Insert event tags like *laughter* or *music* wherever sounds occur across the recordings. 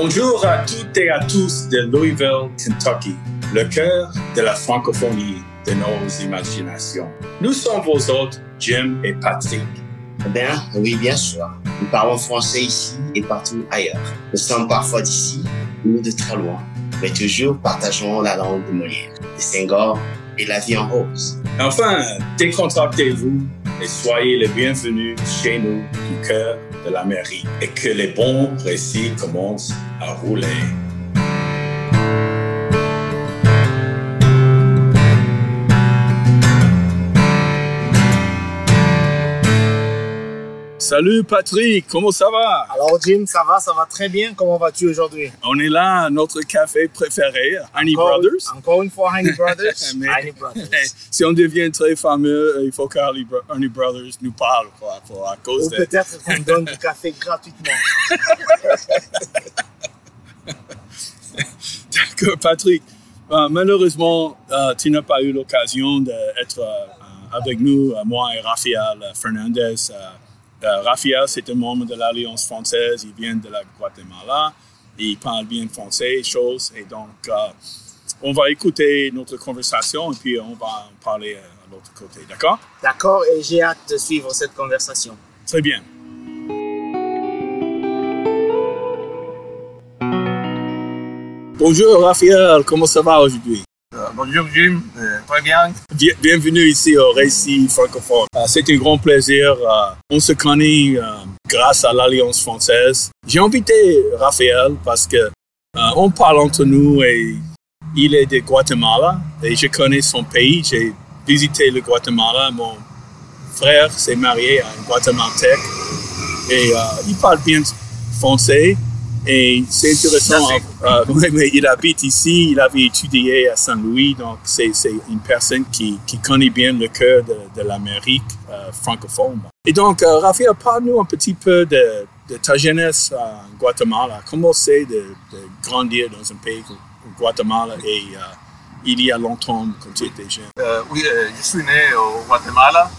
Bonjour à toutes et à tous de Louisville, Kentucky, le cœur de la francophonie de nos imaginations. Nous sommes vos hôtes, Jim et Patrick. Eh bien, oui, bien sûr. Nous parlons français ici et partout ailleurs. Nous sommes parfois d'ici ou de très loin, mais toujours partageons la langue de Molière, de Senghor et la vie en rose. Enfin, décontractez-vous et soyez les bienvenus chez nous du cœur de la mairie et que les bons récits commencent à rouler. Salut Patrick, comment ça va? Alors Jim, ça va, ça va très bien. Comment vas-tu aujourd'hui? On est là à notre café préféré, Honey Encore- Brothers. Encore une fois, Honey *laughs* Brothers. Mais- Honey Brothers. *laughs* si on devient très fameux, euh, il faut que Honey Bro- Honey Brothers nous parle, quoi, pour, à cause Ou de... peut-être qu'on *laughs* donne du café gratuitement. D'accord, Patrick. Euh, malheureusement, euh, tu n'as pas eu l'occasion d'être euh, avec nous, moi et Raphaël Fernandez. Euh, Raphaël, c'est un membre de l'Alliance française. Il vient de la Guatemala. Il parle bien français, choses. Et donc, euh, on va écouter notre conversation et puis on va en parler euh, à l'autre côté. D'accord? D'accord, et j'ai hâte de suivre cette conversation. Très bien. Bonjour Raphaël, comment ça va aujourd'hui? Bonjour Jim, Euh, très bien. Bien- bienvenue ici au Récit francophone. Euh, c'est un grand plaisir. euh, on se connaît grâce à l'Alliance française. J'ai invité Raphaël parce que on parle entre nous et il est de Guatemala et je connais son pays. J'ai visité le Guatemala. Mon frère s'est marié à un Guatemaltèque et il parle bien français. Et c'est intéressant, euh, *laughs* ouais, mais il habite ici, il avait étudié à Saint-Louis, donc c'est une personne qui, qui connaît bien le cœur de, de l'Amérique euh, francophone. Et donc, euh, Raphaël, parle-nous un petit peu de, de ta jeunesse en Guatemala. Comment c'est de, de grandir dans un pays comme Guatemala et euh, il y a longtemps quand tu étais jeune? Euh, oui, euh, je suis né au Guatemala.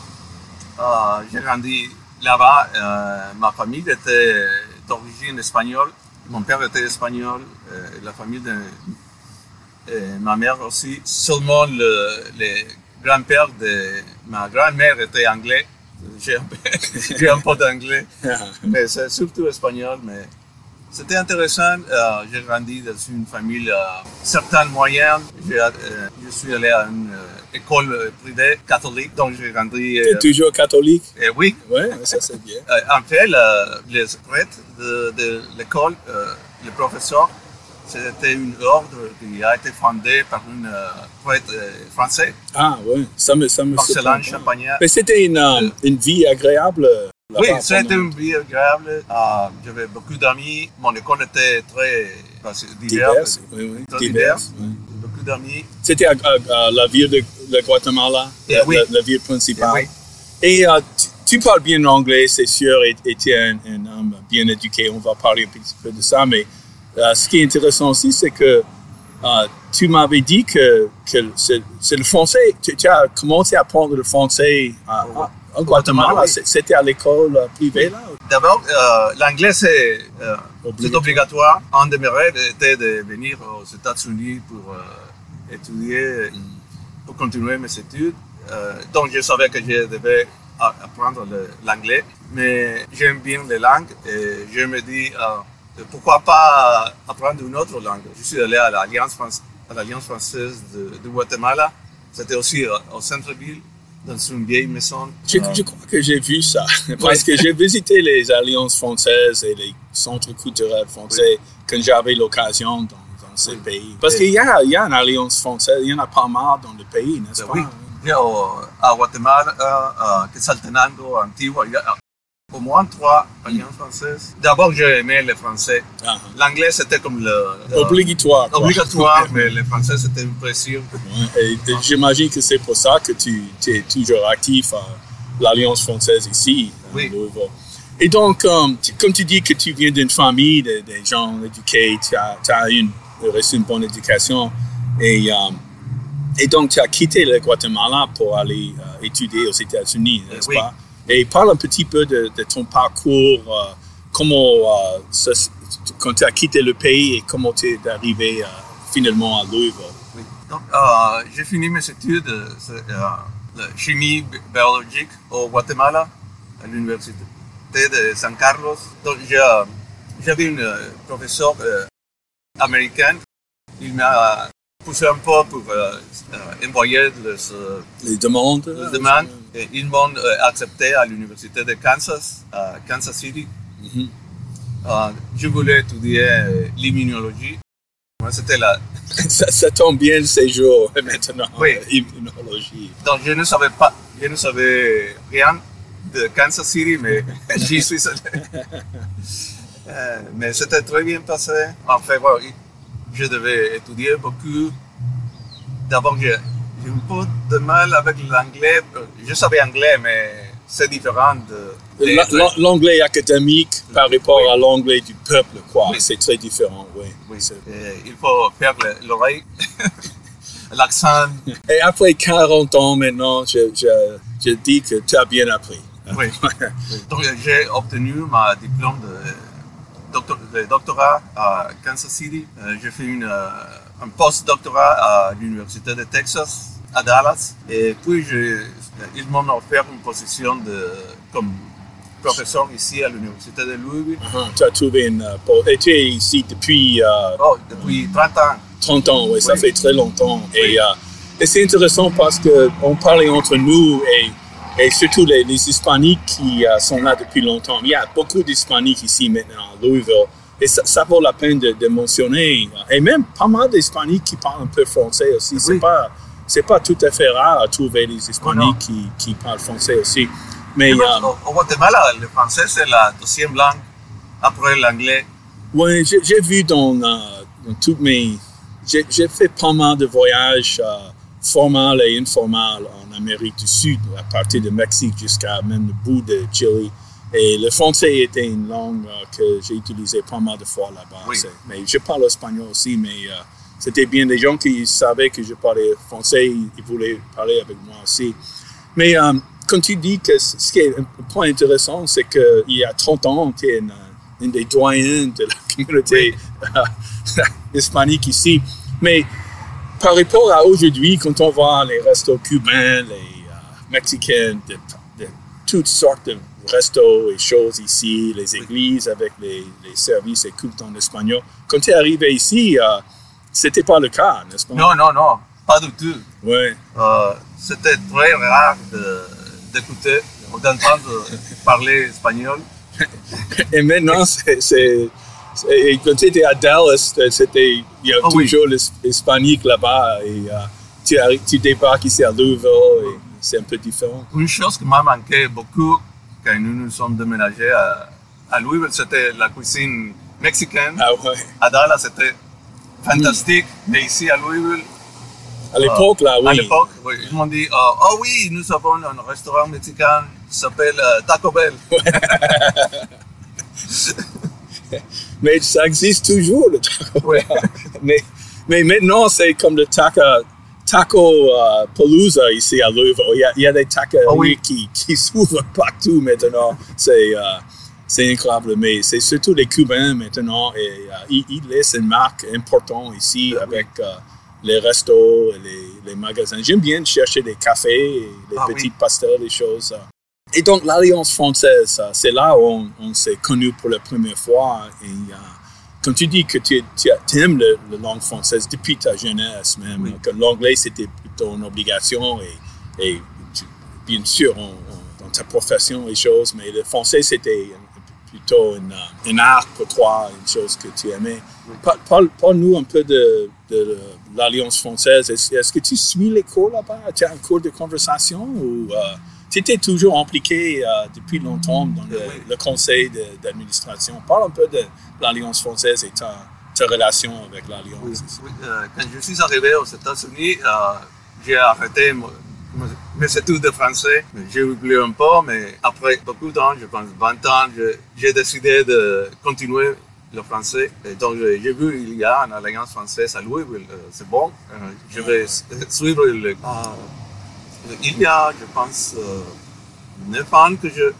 Euh, J'ai grandi là-bas. Euh, ma famille était d'origine espagnole. Mon père était espagnol. euh, la famille de euh, ma mère aussi. Seulement le, le grand-père de ma grand-mère était anglais. J'ai un peu, *laughs* d'anglais. *laughs* mais c'est surtout espagnol. Mais c'était intéressant. Euh, j'ai grandi dans une famille euh, certaines moyenne. J'ai, euh, je suis allé à une euh, école euh, privée catholique, donc j'ai grandi. Tu euh, es toujours catholique? euh, oui, Oui, ça c'est bien. *laughs* Euh, en fait, le- les prêtres de, de l'école, euh, le professeur, c'était une ordre qui a été fondée par un euh, prêtre euh, français, Ah oui, ça me, ça me Marcelin. Champagnat. Mais c'était une, euh, une vie agréable. euh, Oui, c'était une vie agréable. J'avais beaucoup d'amis. Mon école était très diverse. diverses. Oui, oui, Très diverses, oui. Beaucoup d'amis. C'était à la ville de, de Guatemala, la, oui. la- la ville principale. Et euh, tu, tu parles bien anglais, c'est sûr, et tu es un, un homme bien éduqué. On va parler un petit peu de ça. Mais euh, ce qui est intéressant aussi, c'est que euh, tu m'avais dit que, que c'est le français. Tu, tu as commencé à apprendre le français à- à- en Guatemala. Guatemala, oui. C'est- C'était à l'école privée, là? D'abord, l'anglais, c'est Obligatoire. obligatoire. Un de mes rêves était de venir aux États-Unis pour étudier, pour continuer mes études. Euh, donc, je savais que je devais apprendre l'anglais. Mais j'aime bien les langues et je me dis, euh, pourquoi pas apprendre une autre langue. Je suis allé à l'Alliance française de, de Guatemala. C'était aussi euh, au centre-ville, dans une vieille maison. Je, je crois que j'ai vu ça, *laughs* parce que j'ai visité les alliances françaises et les centres culturels français quand j'avais l'occasion ces pays. Parce qu'il y a, y a une alliance française, il y en a pas mal dans le pays, n'est-ce pas? Oui. Yo, à Guatemala, euh, Quetzaltenango, Antigua, il y a au moins trois alliances françaises. D'abord, j'ai aimé le français. Ah, L'anglais, c'était comme le... Obligatoire. quoi. obligatoire, mais le français, c'était un plaisir. Ouais, Et, et j'imagine que c'est pour ça que tu, tu es toujours actif à l'Alliance française ici, à Oui. Louisville. Et donc, um, tu- comme tu dis que tu viens d'une famille de, de gens éduqués, tu as, tu as une, reçu une bonne éducation, et, um, et donc tu as quitté le Guatemala pour aller euh, étudier aux États-Unis, n'est-ce Oui. pas? Et parle un petit peu de, de ton parcours, euh, comment euh, quand tu as quitté le pays et comment tu es arrivé euh, finalement à Louisville. Oui. Donc, euh, j'ai fini mes études de, chimie biologique au Guatemala, à l'université de San Carlos. Donc, j'avais une professeure euh, américaine. Il m'a poussé un peu pour euh, envoyer les, les demandes. Les demandes. Et ils m'ont accepté à l'université de Kansas, à Kansas City. Mhm. Euh, je voulais étudier l'immunologie. C'était la... *laughs* ça, ça, tombe bien le séjour *laughs* maintenant, oui. immunologie. Donc je ne savais pas, je ne savais rien de Kansas City, mais *laughs* j'y suis allé. Euh, mais c'était très bien passé. En fait, ouais, je devais étudier beaucoup. D'abord, j'ai un peu de mal avec l'anglais. Je savais anglais, mais c'est différent de L'anglais académique par rapport à l'anglais du peuple, quoi. Oui. C'est très différent, oui. Oui. Il faut faire l'oreille, *laughs* l'accent. Et après 40 ans maintenant, je, je, je dis que tu as bien appris. Oui. *laughs* Donc j'ai obtenu ma diplôme de, de doctorat à Kansas City. Euh, j'ai fait une, euh, un post-doctorat à l'Université de Texas, à Dallas. Et puis, je, ils m'ont offert une position de, comme professeur ici à l'Université de Louisville. Uh -huh. Tu as trouvé une. Uh, et tu es ici depuis. Oh, depuis 30 ans. 30 ans, oui, oui. ça fait très longtemps. Oui. Et, et c'est intéressant parce qu'on parlait entre nous et, et surtout les, les Hispaniques qui sont là depuis longtemps. Il y a beaucoup d'Hispaniques ici maintenant à Louisville. Et ça, ça, vaut la peine de, de, mentionner. Et même pas mal d'Hispaniques qui parlent un peu français aussi. Oui. C'est pas, c'est pas tout à fait rare à trouver des Hispaniques qui, qui parlent français aussi. Mais, Mais euh, au, au, Guatemala, le français, c'est la deuxième langue après l'anglais. Oui, j'ai vu dans, euh, dans toutes mes... J'ai fait pas mal de voyages euh, formels et informals en Amérique du Sud, à partir de Mexique jusqu'à même le bout de Chili. Et le français était une langue euh, que j'ai utilisée pas mal de fois là-bas. Oui. Mais je parle espagnol aussi, mais euh, c'était bien des gens qui savaient que je parlais français, ils, voulaient parler avec moi aussi. Mais euh, quand tu dis que ce qui est un point intéressant, c'est qu'il y a 30 ans, tu es une, une, des doyens de la *laughs* communauté oui. *laughs* hispanique ici. Mais par rapport à aujourd'hui, quand on voit les restos cubains, les euh, mexicains, de, de, toutes sortes de restos et choses ici, les églises avec les, les services et cultes en espagnol, quand tu es arrivé ici, euh, c'était pas le cas, n'est-ce pas? Non, non, non, pas du tout. Ouais. Euh, c'était très rare d'écouter ou d'entendre *laughs* parler espagnol. *laughs* Et maintenant, c'est. Quand tu étais à Dallas, c'était, il y a oh, toujours oui. l'hispanique là-bas. Et uh, tu, tu, débarques ici à Louisville et c'est un peu différent. Une chose qui m'a manqué beaucoup quand nous nous sommes déménagés à, à Louisville, c'était la cuisine mexicaine. Ah ouais. À Dallas, c'était fantastique. Mm. Mais ici à Louisville, à l'époque, là, oui. À l'époque, oui. Ils m'ont dit, oh, oh, oui, nous avons un restaurant mexicain qui s'appelle uh, Taco Bell. *laughs* mais ça existe toujours, le Taco oui. mais, mais maintenant, c'est comme le taco, taco uh, Palooza ici à Louisville. Il y a, il y a des tacos oh, oui. qui, qui *laughs* s'ouvrent partout maintenant. C'est uh, c'est incroyable, mais c'est surtout les Cubains maintenant. Et uh, ils, ils, laissent une marque importante ici oui. avec les restos, les, les magasins. J'aime bien chercher des cafés, et les ah, petites oui. pastels, les choses. Et donc, l'Alliance française, c'est là où on, on s'est connus pour la première fois. Et quand tu dis que tu, tu aimes le, la langue française depuis ta jeunesse même, oui. que l'anglais c'était plutôt une obligation et, et tu, bien sûr on, on, dans ta profession et choses, mais le français c'était plutôt euh, une art pour toi, une chose que tu aimais. Oui. Parle-nous un peu de, de l'Alliance française. Est-ce est que tu suis les cours là-bas? Tu as un cours de conversation ou euh, tu étais toujours impliqué euh, depuis longtemps dans le, oui. le conseil d'administration? Parle un peu de l'Alliance française et ta, ta relation avec l'Alliance. Oui. Euh, quand je suis arrivé aux États-Unis, euh, j'ai arrêté mes études de français. J'ai oublié un peu, mais après beaucoup de temps, je pense 20 ans, j'ai décidé de continuer le français. Et donc, j'ai vu il y a une alliance française à Louisville. C'est bon. Je vais suivre le. Euh, il y a, je pense, neuf ans que je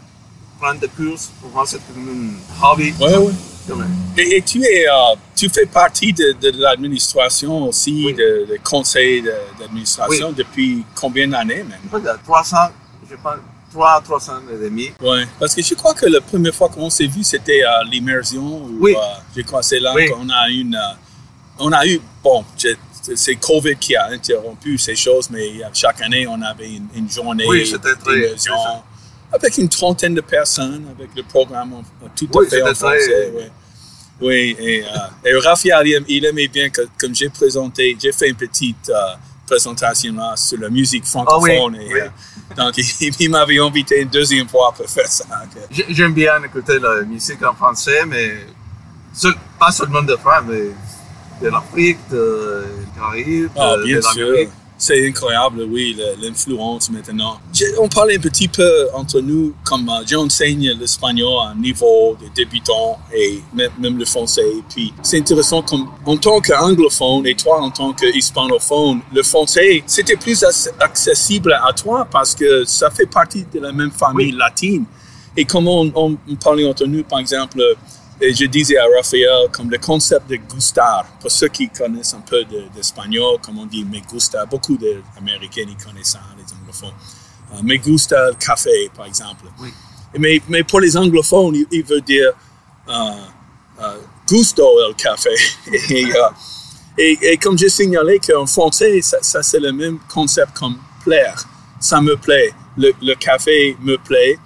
prends des cours. Pour moi, c'est un hobby. Ouais, ouais. Comme- Et, et tu es, euh, tu fais partie de, de l'administration aussi, Oui. de, de conseil d'administration Oui. depuis combien d'années même? Je pense qu'il y a 300, je pense, 3, 300 et demi. Ouais. Parce que je crois que la première fois qu'on s'est vu, c'était à l'immersion. Oui. euh, je crois que c'est là Oui. qu'on a une, euh, on a eu, bon, c'est COVID qui a interrompu ces choses, mais chaque année, on avait une, une journée Oui, c'était très- avec une trentaine de personnes, avec le programme en- tout Oui, à fait en français. Oui, oui et, euh, et Raphaël, il, aim- il aimait bien que, comme j'ai présenté, j'ai fait une petite euh, présentation là sur la musique francophone. Ah oui. euh, donc, il, *laughs* il m'avait invité une deuxième fois pour faire ça. J'aime bien écouter la musique en français, mais seul- pas seulement de France, mais de l'Afrique, de Ah, de, bien sûr. C'est incroyable, oui, l'influence maintenant. On parlait un petit peu entre nous, comme euh, j'enseigne l'espagnol à un niveau de débutant et même, même le français. Et puis, c'est intéressant comme, en tant qu'anglophone et toi en tant qu'hispanophone, le français, c'était plus ac- accessible à toi parce que ça fait partie de la même famille Oui. latine. Et comme on, on- on parlait entre nous, par exemple, et je disais à Raphaël, comme le concept de gustar, pour ceux qui connaissent un peu de- d'espagnol, comme on dit me gusta, beaucoup d'Américains y connaissent ça, les anglophones. Euh, me gusta le café, par exemple. Oui. Mais, mais pour les anglophones, il, il veut dire euh, gusto el café. *laughs* et, euh, et, et comme j'ai signalé qu'en français, ça, ça, c'est le même concept comme plaire. Ça me plaît. Le, le café me plaît.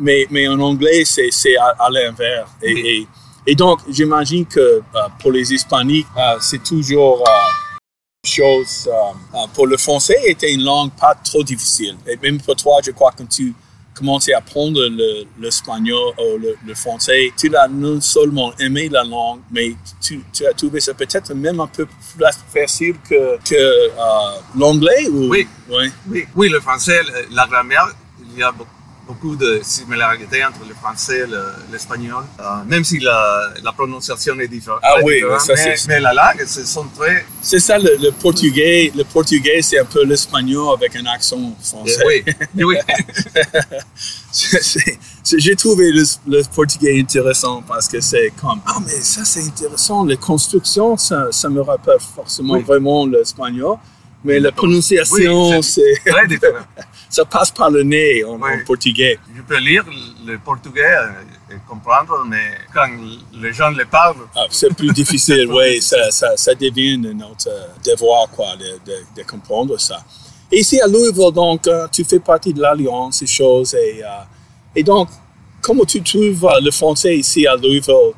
Mais, mais en anglais, c'est c'est à, à l'inverse. Et, et, et donc, j'imagine que euh, pour les hispaniques, euh, c'est toujours euh, chose euh, pour le français était une langue pas trop difficile. Et même pour toi, je crois que quand tu commençais à apprendre le- l'espagnol ou le, le français, tu l'as non seulement aimé la langue, mais tu, tu as trouvé ça peut-être même un peu plus facile que, que euh, l'anglais ou? Oui. Oui, oui, le français, le- la grammaire, il y a be- beaucoup de similarités entre le français et le- l'espagnol, euh, même si la, la prononciation est différente. Ah oui, différente, ça, mais, c'est- mais la langue, ce sont très... C'est ça le, le portugais. Le portugais, c'est un peu l'espagnol avec un accent français. oui, oui, *laughs* c'est- c'est- J'ai trouvé le, le portugais intéressant parce que c'est comme ah mais ça c'est intéressant les constructions ça, ça me rappelle forcément Oui. vraiment l'espagnol mais la prononciation Oui, c'est très différent. *laughs* ça passe par le nez en, portugais. Je peux lire le portugais et comprendre, mais quand les gens le parlent, Ah, c'est plus difficile *laughs* oui ça, ça, ça devient notre devoir quoi de, de, de comprendre ça. Et ici à Louisville donc euh, tu fais partie de l'alliance ces choses et euh, et donc comment tu trouves euh, le français ici à Louisville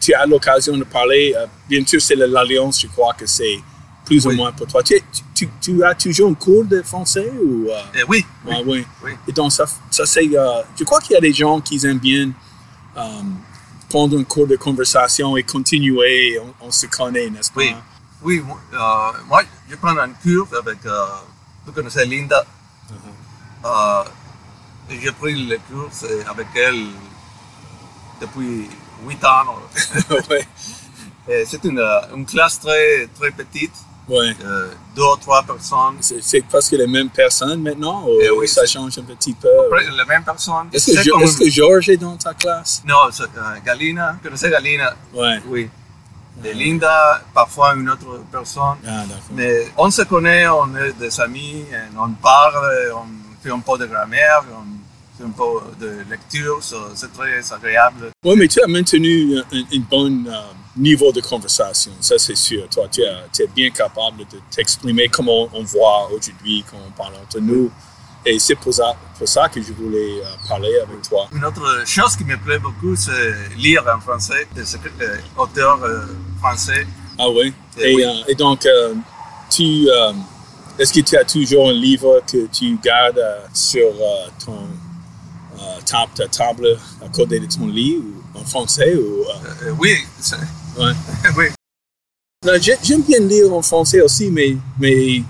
tu as l'occasion de parler bien sûr c'est l'alliance je crois que c'est plus ou moins pour toi tu, tu, tu as toujours un cours de français ou euh, eh oui, oui, ah, oui. oui. Et donc, ça, ça c'est. euh, je crois qu'il y a des gens qui aiment bien euh, prendre un cours de conversation et continuer. On, on se connaît, n'est-ce pas? Oui. Oui, moi, euh, moi, je prends un cours avec, vous connaissez Linda? Euh, et j'ai pris le cours avec elle depuis 8 ans. *laughs* ouais. C'est une, une classe très, très petite, ouais. euh, deux ou trois personnes. C'est, presque les mêmes personnes maintenant ou Eh oui, ça change un petit peu? Après, les mêmes personnes. Est-ce que, comme une- que Georges est dans ta classe? Non, c'est, euh, Galina, connaissez Galina? Ouais. Oui. Et Linda, parfois une autre personne. Ah. Mais on se connaît, on est des amis, on parle, on fait un peu de grammaire, on fait un peu de lecture, c'est très agréable. Oui, mais tu as maintenu un, un- un bon euh, niveau de conversation, ça c'est sûr. Toi, tu, es bien capable de t'exprimer comme on, on voit aujourd'hui quand on parle entre nous. Et c'est pour ça, pour ça que je voulais euh, parler avec toi. Une autre chose qui me plaît beaucoup, c'est lire en français, des auteurs euh, français. Ah oui? Eh Et, oui. euh, et donc, euh, tu, euh, est-ce que tu as toujours un livre que tu gardes sur ton, ta, ta table à côté de ton lit ou en français? Ou, oui, c'est- ouais. oui, J'aime bien lire en français aussi, mais, mais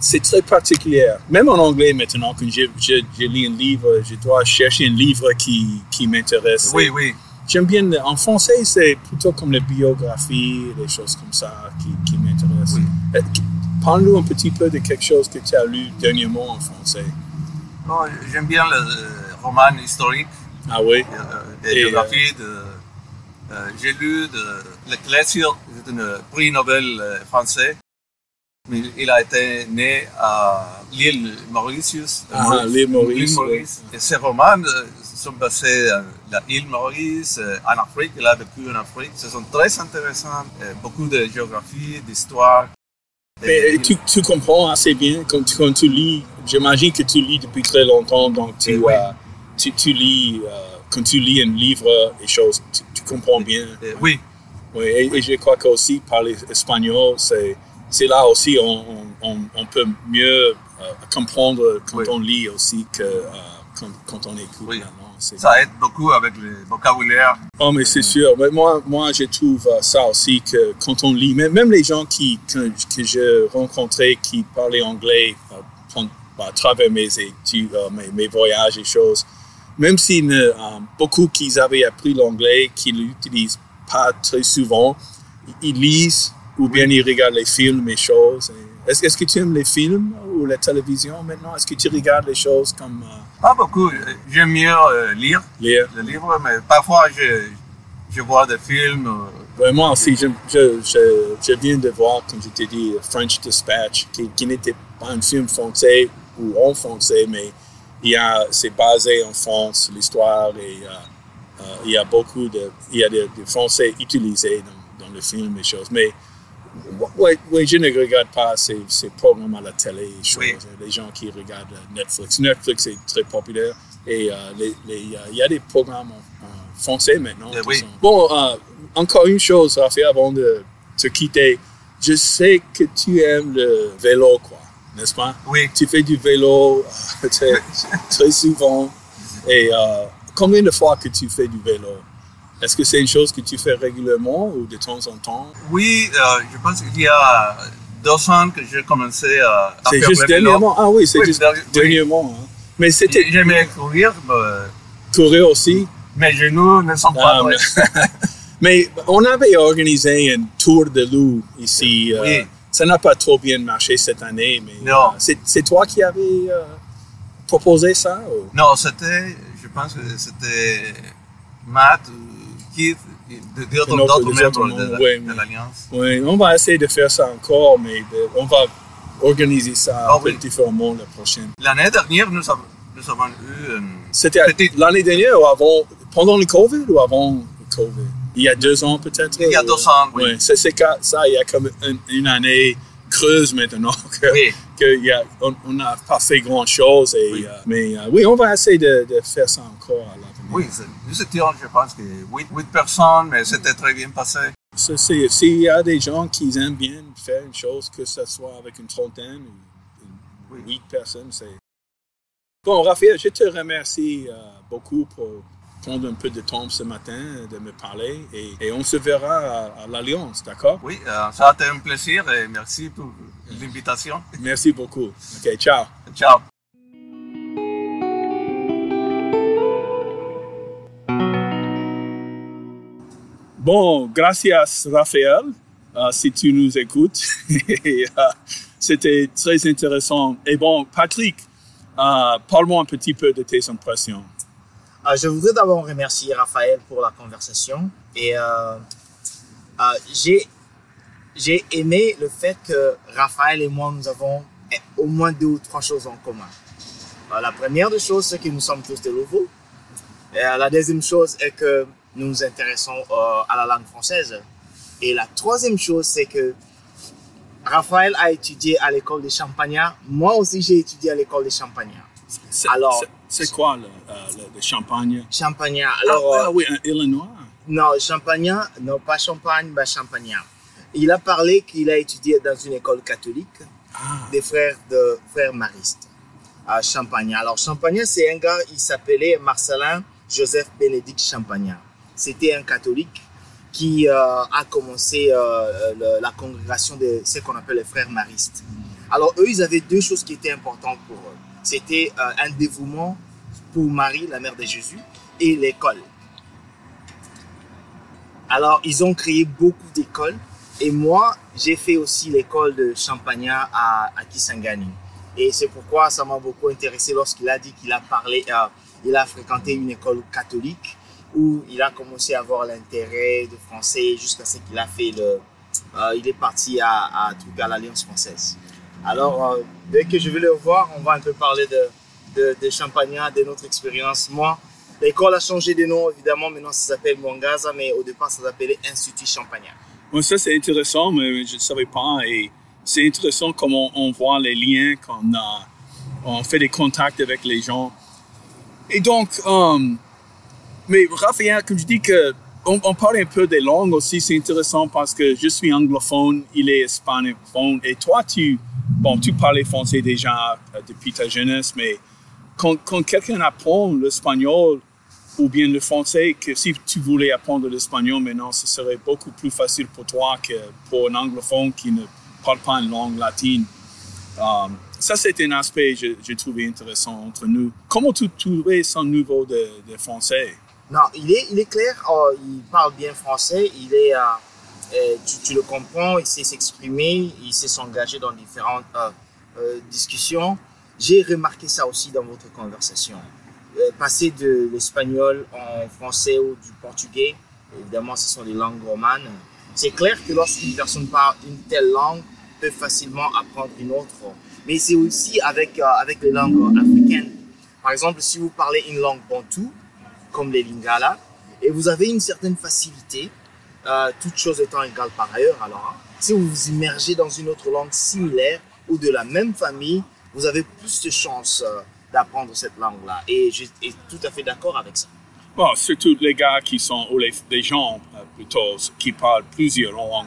c'est très particulier. Même en anglais maintenant, quand je, je, je lis un livre, je dois chercher un livre qui, qui m'intéresse. oui, oui. J'aime bien, en français, c'est plutôt comme les biographies, des choses comme ça qui, qui m'intéressent. Oui. Euh, Parle-nous un petit peu de quelque chose que tu as lu dernièrement en français. Oh, J'aime bien le roman historique, Ah oui? euh, des biographies de Euh, j'ai lu de L'Ecclésia, c'est un prix Nobel euh, français. Mais il a été né à l'île Mauritius. Ah, l'île Maurice, Maurice. Et ses romans euh, sont basés à l'île Maurice, euh, en Afrique. Il a vécu en Afrique. Ce sont très intéressants. Euh, beaucoup de géographie, d'histoire. Mais tu, tu comprends assez bien quand tu, quand tu lis. J'imagine que tu lis depuis très longtemps, donc tu, Oui. euh, tu, tu lis, euh, quand tu lis un livre et choses, tu, tu comprends bien. euh, oui, Oui, et, et je crois qu'aussi parler espagnol, c'est, là aussi on, on, on- peut mieux euh, comprendre quand Oui. on lit aussi que euh, quand, quand on écoute Oui. la langue. C'est- ça aide beaucoup avec le vocabulaire. Oh, mais c'est sûr. Mais moi, moi, je trouve euh, ça aussi que quand on lit, même, même les gens qui, que, que j'ai rencontrés qui parlaient anglais euh, pen- à travers mes études, euh, mes, mes voyages et choses, même si ne, euh, beaucoup qui avaient appris l'anglais, qui ne l'utilisent pas très souvent, ils lisent ou bien ils regardent les films et choses. Est-ce, que tu aimes les films ou la télévision maintenant? Est-ce que tu regardes les choses comme euh, Pas beaucoup. J'aime mieux euh, lire lire? le livre, mais parfois je, je vois des films. euh, Ouais, moi aussi, je, je, je, je viens de voir, comme je t'ai dit, French Dispatch, qui, qui n'était pas un film français ou en français, mais il y a, c'est basé en France, l'histoire, et euh, euh, il y a beaucoup de, il y a des, Français utilisés dans, dans le film et choses. Mais ouais, ouais, je ne regarde pas ces, ces programmes à la télé choses. Oui. Les gens qui regardent Netflix. Netflix est très populaire et euh, les, les, euh, il y a des programmes en, en français maintenant. Qui oui. sont- Bon, euh, encore une chose, Raphaël, avant de te quitter. Je sais que tu aimes le vélo, quoi, n'est-ce pas? oui, Tu fais du vélo euh, *laughs* très, très souvent. Et euh, combien de fois que tu fais du vélo? Est-ce que c'est une chose que tu fais régulièrement ou de temps en temps? oui euh, je pense qu'il y a deux ans que j'ai commencé à, faire juste le vélo. dernièrement? Ah oui, c'est Oui, juste oui. dernièrement. hein. Mais c'était J'aimais courir, mais courir aussi? mes genoux ne sont pas Ah. *laughs* Mais on avait organisé un tour de loup ici. euh, Oui. Ça n'a pas trop bien marché cette année, mais Non. euh, c'est, toi qui avais euh, proposé ça? ou- Non, c'était, je pense que c'était Matt ou Keith, de- d'autres membres de, oui, de l'Alliance. Oui, on va essayer de faire ça encore, mais de- on va organiser ça Ah oui. différemment la prochaine. L'année dernière, nous avons, nous avons eu une C'était Petite- l'année dernière ou avant, pendant le COVID ou avant le COVID? Il y a deux ans peut-être? Il y a deux ans, oui. Oui, c'est, ça, il y a comme une, une année creuse maintenant *laughs* que, Oui. que y a- on n'a pas fait grand-chose. Oui. euh, mais euh, oui, on va essayer de, de faire ça encore à l'avenir. Oui, étions, je pense, que 8, personnes, mais c'était très bien passé. S'il y a des gens qui aiment bien faire une chose, que ce soit avec une trentaine ou huit personnes, c'est... Bon, Raphaël, je te remercie euh, beaucoup pour prendre un peu de temps ce matin de me parler et, et on se verra à, à l'Alliance, d'accord? Oui, euh, ça a été un plaisir et merci pour l'invitation. *laughs* Merci beaucoup. OK, ciao. Ciao. Bon, gracias, Raphaël, euh, si tu nous écoutes. *laughs* Euh, C'était très intéressant. Et bon, Patrick, euh, parle-moi un petit peu de tes impressions. Euh, je voudrais d'abord remercier Raphaël pour la conversation et euh, euh, j'ai j'ai aimé le fait que Raphaël et moi nous avons eh, au moins deux ou trois choses en commun. La première des choses c'est que nous sommes tous des. Et, euh, la deuxième chose est que nous nous intéressons à la langue française. Et la troisième chose c'est que Raphaël a étudié à l'école de Champagnat. Moi aussi j'ai étudié à l'école de Champagnat. C'est, Alors- c'est- quoi le, euh, le- champagne? Champagnat. Ah, Alors, euh, ah oui, un Illinois. Non, Champagnat, non pas Champagne, mais Champagnat. Il a parlé qu'il a étudié dans une école catholique Ah, des frères de frères maristes à Champagnat. Alors Champagnat, c'est un gars, il s'appelait Marcelin Joseph Bénédicte Champagnat. C'était un catholique qui euh, a commencé euh, le- la congrégation de ce qu'on appelle les frères maristes. Alors eux, ils avaient deux choses qui étaient importantes pour eux. C'était euh, un dévouement pour Marie, la mère de Jésus, et l'école. Alors, ils ont créé beaucoup d'écoles. Et moi, j'ai fait aussi l'école de Champagnat à, à Kisangani. Et c'est pourquoi ça m'a beaucoup intéressé lorsqu'il a dit qu'il a parlé, euh, il a fréquenté une école catholique où il a commencé à avoir l'intérêt de français jusqu'à ce qu'il a fait le. euh, il est parti à, à, à l'Alliance française. Alors, euh, dès que je vais le voir, on va un peu parler de, de, de Champagnat, de notre expérience. Moi, l'école a changé de nom, évidemment. Maintenant, ça s'appelle Mwangaza, mais au départ, ça s'appelait Institut Champagnat. Bon, ça, c'est intéressant, mais je ne savais pas. Et c'est intéressant comment on voit les liens, qu'on a, on fait des contacts avec les gens. Et donc, euh, mais Raphaël, comme je dis que on, parle un peu des langues aussi, c'est intéressant parce que je suis anglophone, il est hispanophone, et toi, tu, bon, tu parlais français déjà euh, depuis ta jeunesse, mais quand, quelqu'un apprend l'espagnol ou bien le français, que si tu voulais apprendre l'espagnol maintenant, ce serait beaucoup plus facile pour toi que pour un anglophone qui ne parle pas une langue latine. Um, ça, c'est un aspect que j'ai trouvé intéressant entre nous. Comment tu trouvais son niveau de, français? Non, il est, il est clair, oh, il parle bien français, il est, euh, euh, tu, tu, le comprends, il sait s'exprimer, il sait s'engager dans différentes euh, euh discussions. J'ai remarqué ça aussi dans votre conversation. Euh, passer de l'espagnol en français ou du portugais, évidemment, ce sont les langues romanes. C'est clair que lorsqu'une personne parle une telle langue, peut facilement apprendre une autre. Mais c'est aussi avec, euh, avec les langues africaines. Par exemple, si vous parlez une langue bantou, comme les lingala, et vous avez une certaine facilité, euh, toutes choses étant égales par ailleurs, alors, hein, si vous vous immergez dans une autre langue similaire ou de la même famille, vous avez plus de chances euh, d'apprendre cette langue-là. Et je suis tout à fait d'accord avec ça. Bon, surtout les gars qui sont, ou les, gens euh, plutôt, qui parlent plusieurs langues,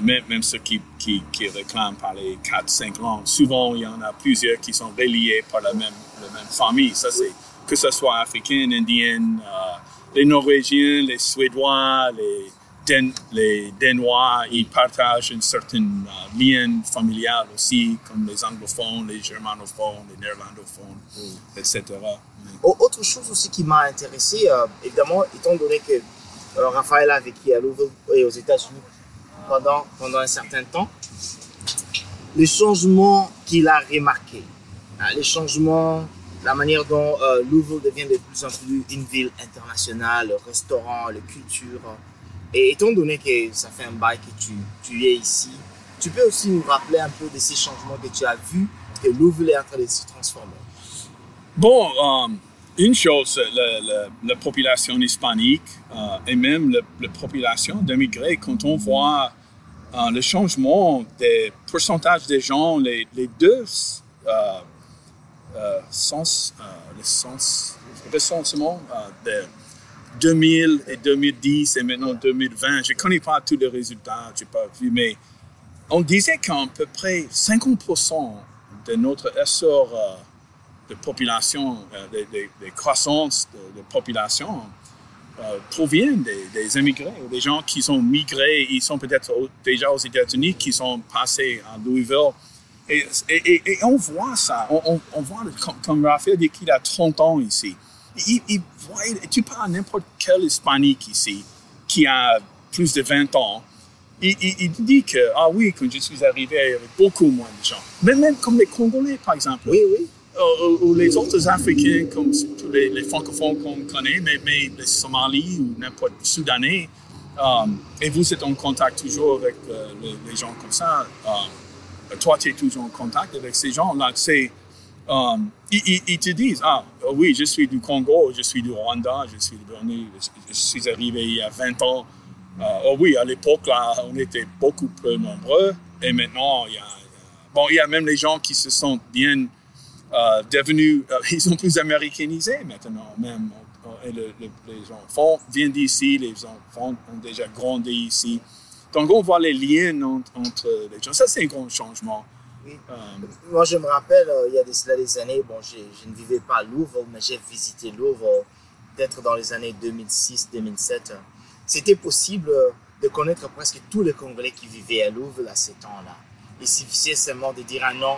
même, même, ceux qui, qui, qui, réclament parler 4-5 langues, souvent il y en a plusieurs qui sont reliés par la même, la même famille. Ça, c'est que ce soit africain, indien, euh, les Norvégiens, les Suédois, les, Les Danois, ils partagent une certaine uh, lien familial aussi, comme les anglophones, les germanophones, les néerlandophones, etc. Autre chose aussi qui m'a intéressé, euh, évidemment, étant donné que euh, Raphaël a vécu à Louvain et aux États-Unis pendant, pendant un certain temps, les changements qu'il a remarqués, hein, les changements, la manière dont euh, Louvain devient de plus en plus une ville internationale, le restaurant, la culture, et étant donné que ça fait un bail que tu, tu es ici, tu peux aussi nous rappeler un peu de ces changements que tu as vus, que Louvain est en train de se transformer. Bon, um, une chose, la, la, la population hispanique uh, et même la, la population d'immigrés, quand on voit uh, le changement des pourcentages des gens, les, deux sens, le sens, recensement de 2000 et 2010 et maintenant 2020. Je ne connais pas tous les résultats, je pas vu, mais on disait qu'à peu près 50% de notre essor euh, de population, euh, des, croissances de, population euh, proviennent des, des, immigrés, des gens qui sont migrés, ils sont peut-être déjà aux États-Unis, qui sont passés à Louisville. Et, on voit ça, on voit, comme, comme Raphaël dit qu'il a 30 ans ici tu parles à n'importe quel hispanique ici qui a plus de 20 ans, il, il, il, dit que, ah oui, quand je suis arrivé, il y avait beaucoup moins de gens. Mais même comme les Congolais, par exemple. Oui, oui. Ou, ou les autres Africains, comme tous les, les francophones qu'on connaît, mais, mais, les Somalis ou n'importe Soudanais. Um, et vous êtes en contact toujours avec euh, les, les, gens comme ça. Um, toi, tu es toujours en contact avec ces gens-là. C'est ils, te disent, ah oui, je suis du Congo, je suis du Rwanda, je suis, je, suis arrivé il y a 20 ans. Uh, oh oui, à l'époque, là, on était beaucoup plus nombreux. Et maintenant, il y a, bon, il y a même les gens qui se sont bien uh, devenus, uh, ils sont plus américanisés maintenant, même. Et le, le, les enfants viennent d'ici, les enfants ont déjà grandi ici. Donc, on voit les liens entre les gens. Ça, c'est un grand changement. Oui. Um, Moi, je me rappelle, euh, il y a des, des années, bon, je, je, ne vivais pas à Louvre, mais j'ai visité Louvre peut-être dans les années 2006-2007. C'était possible de connaître presque tous les Congolais qui vivaient à Louvre à ces temps-là. Il suffisait seulement de dire un nom.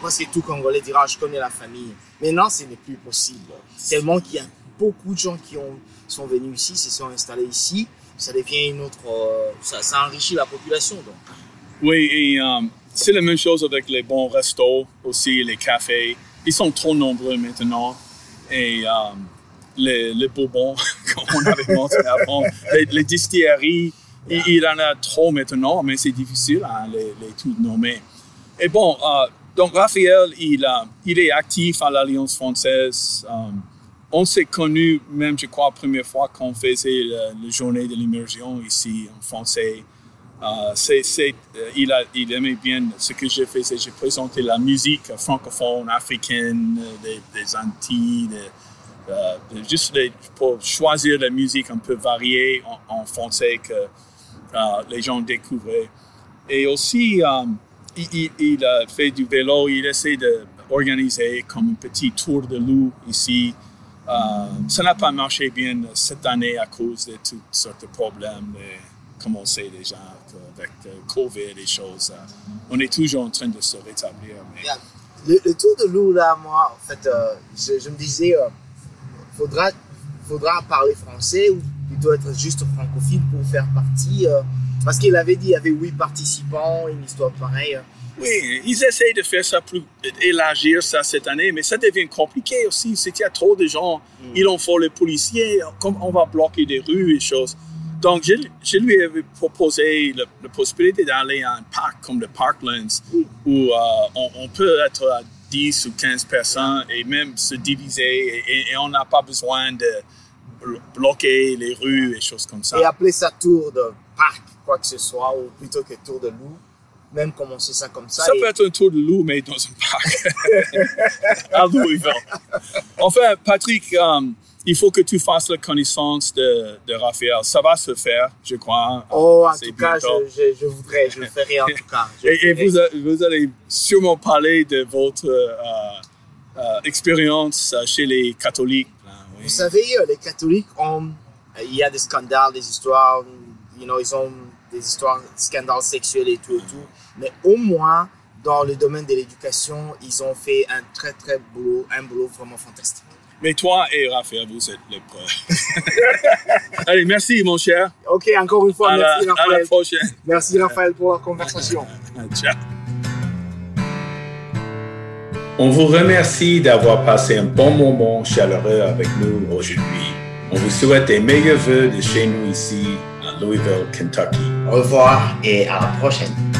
Presque tout Congolais dira, je connais la famille. Maintenant, ce n'est plus possible. Tellement qu'il y a beaucoup de gens qui ont, sont venus ici, se sont installés ici. Ça devient une autre... Euh, ça, ça enrichit la population, donc. Oui, et... Um c'est la même chose avec les bons restos aussi, les cafés. Ils sont trop nombreux maintenant. Et les, les bourbons, *laughs* comme on avait mentionné avant, les, les distilleries. Il, en a trop maintenant, mais c'est difficile à les, les tout nommer. Et bon, euh, donc Raphaël, il, euh, il est actif à l'Alliance française. Euh, on s'est connus, même je crois, première fois qu'on faisait la, la journée de l'immersion ici en français. Euh, euh, il, aimait bien ce que j'ai fait, c'est j'ai présenté la musique francophone, africaine, euh, des, Antilles, juste pour choisir la musique un peu variée en, français que les gens découvraient. Et aussi, il, a fait du vélo, il essaie d'organiser comme un petit tour de loup ici. Ça n'a pas marché bien cette année à cause de toutes sortes de problèmes, comme on sait déjà, avec le COVID et choses. euh, on est toujours en train de se rétablir. mais- Yeah. Le, le tour de loup, là, moi, en fait, euh, je, je me disais, euh, faudra, faudra parler français ou plutôt être juste francophile pour faire partie. euh, parce qu'il avait dit, il y avait huit participants, une histoire pareille. euh. Oui, ils essayent de faire ça plus, élargir ça cette année, mais ça devient compliqué aussi. S'il y a trop de gens, il en faut les policiers, comme on va bloquer des rues et choses. Donc, je, je lui avais proposé la, la possibilité d'aller à un parc comme le Parklands, où euh, on, on peut être à 10 ou 15 personnes et même se diviser, et, on n'a pas besoin de blo- bloquer les rues et choses comme ça. Et appeler ça tour de parc, quoi que ce soit, ou plutôt que tour de loup. Même commencer ça comme ça. Ça et- peut être un tour de loup, mais dans un parc *laughs* à Louisville. Enfin, Patrick, euh, il faut que tu fasses la connaissance de, de Raphaël. Ça va se faire, je crois. Oh, en tout cas, je, je, je voudrais, je le ferai en tout cas. *laughs* Et, vous, a- vous allez sûrement parler de votre euh, euh, expérience euh, chez les catholiques. là, oui. Vous savez, euh, les catholiques ont, il y a des scandales, des histoires, you know, ils ont des histoires, scandales sexuels et tout et tout. Mais au moins, dans le domaine de l'éducation, ils ont fait un très très boulot, un boulot vraiment fantastique. Mais toi et Raphaël, vous êtes les preuves. *laughs* allez, merci, mon cher. Ok, encore une fois, À la, merci à la Raphaël. prochaine. Merci Raphaël pour la conversation. *laughs* Ciao. On vous remercie d'avoir passé un bon moment chaleureux avec nous aujourd'hui. On vous souhaite les meilleurs vœux de chez nous ici à Louisville, Kentucky. Au revoir et à la prochaine.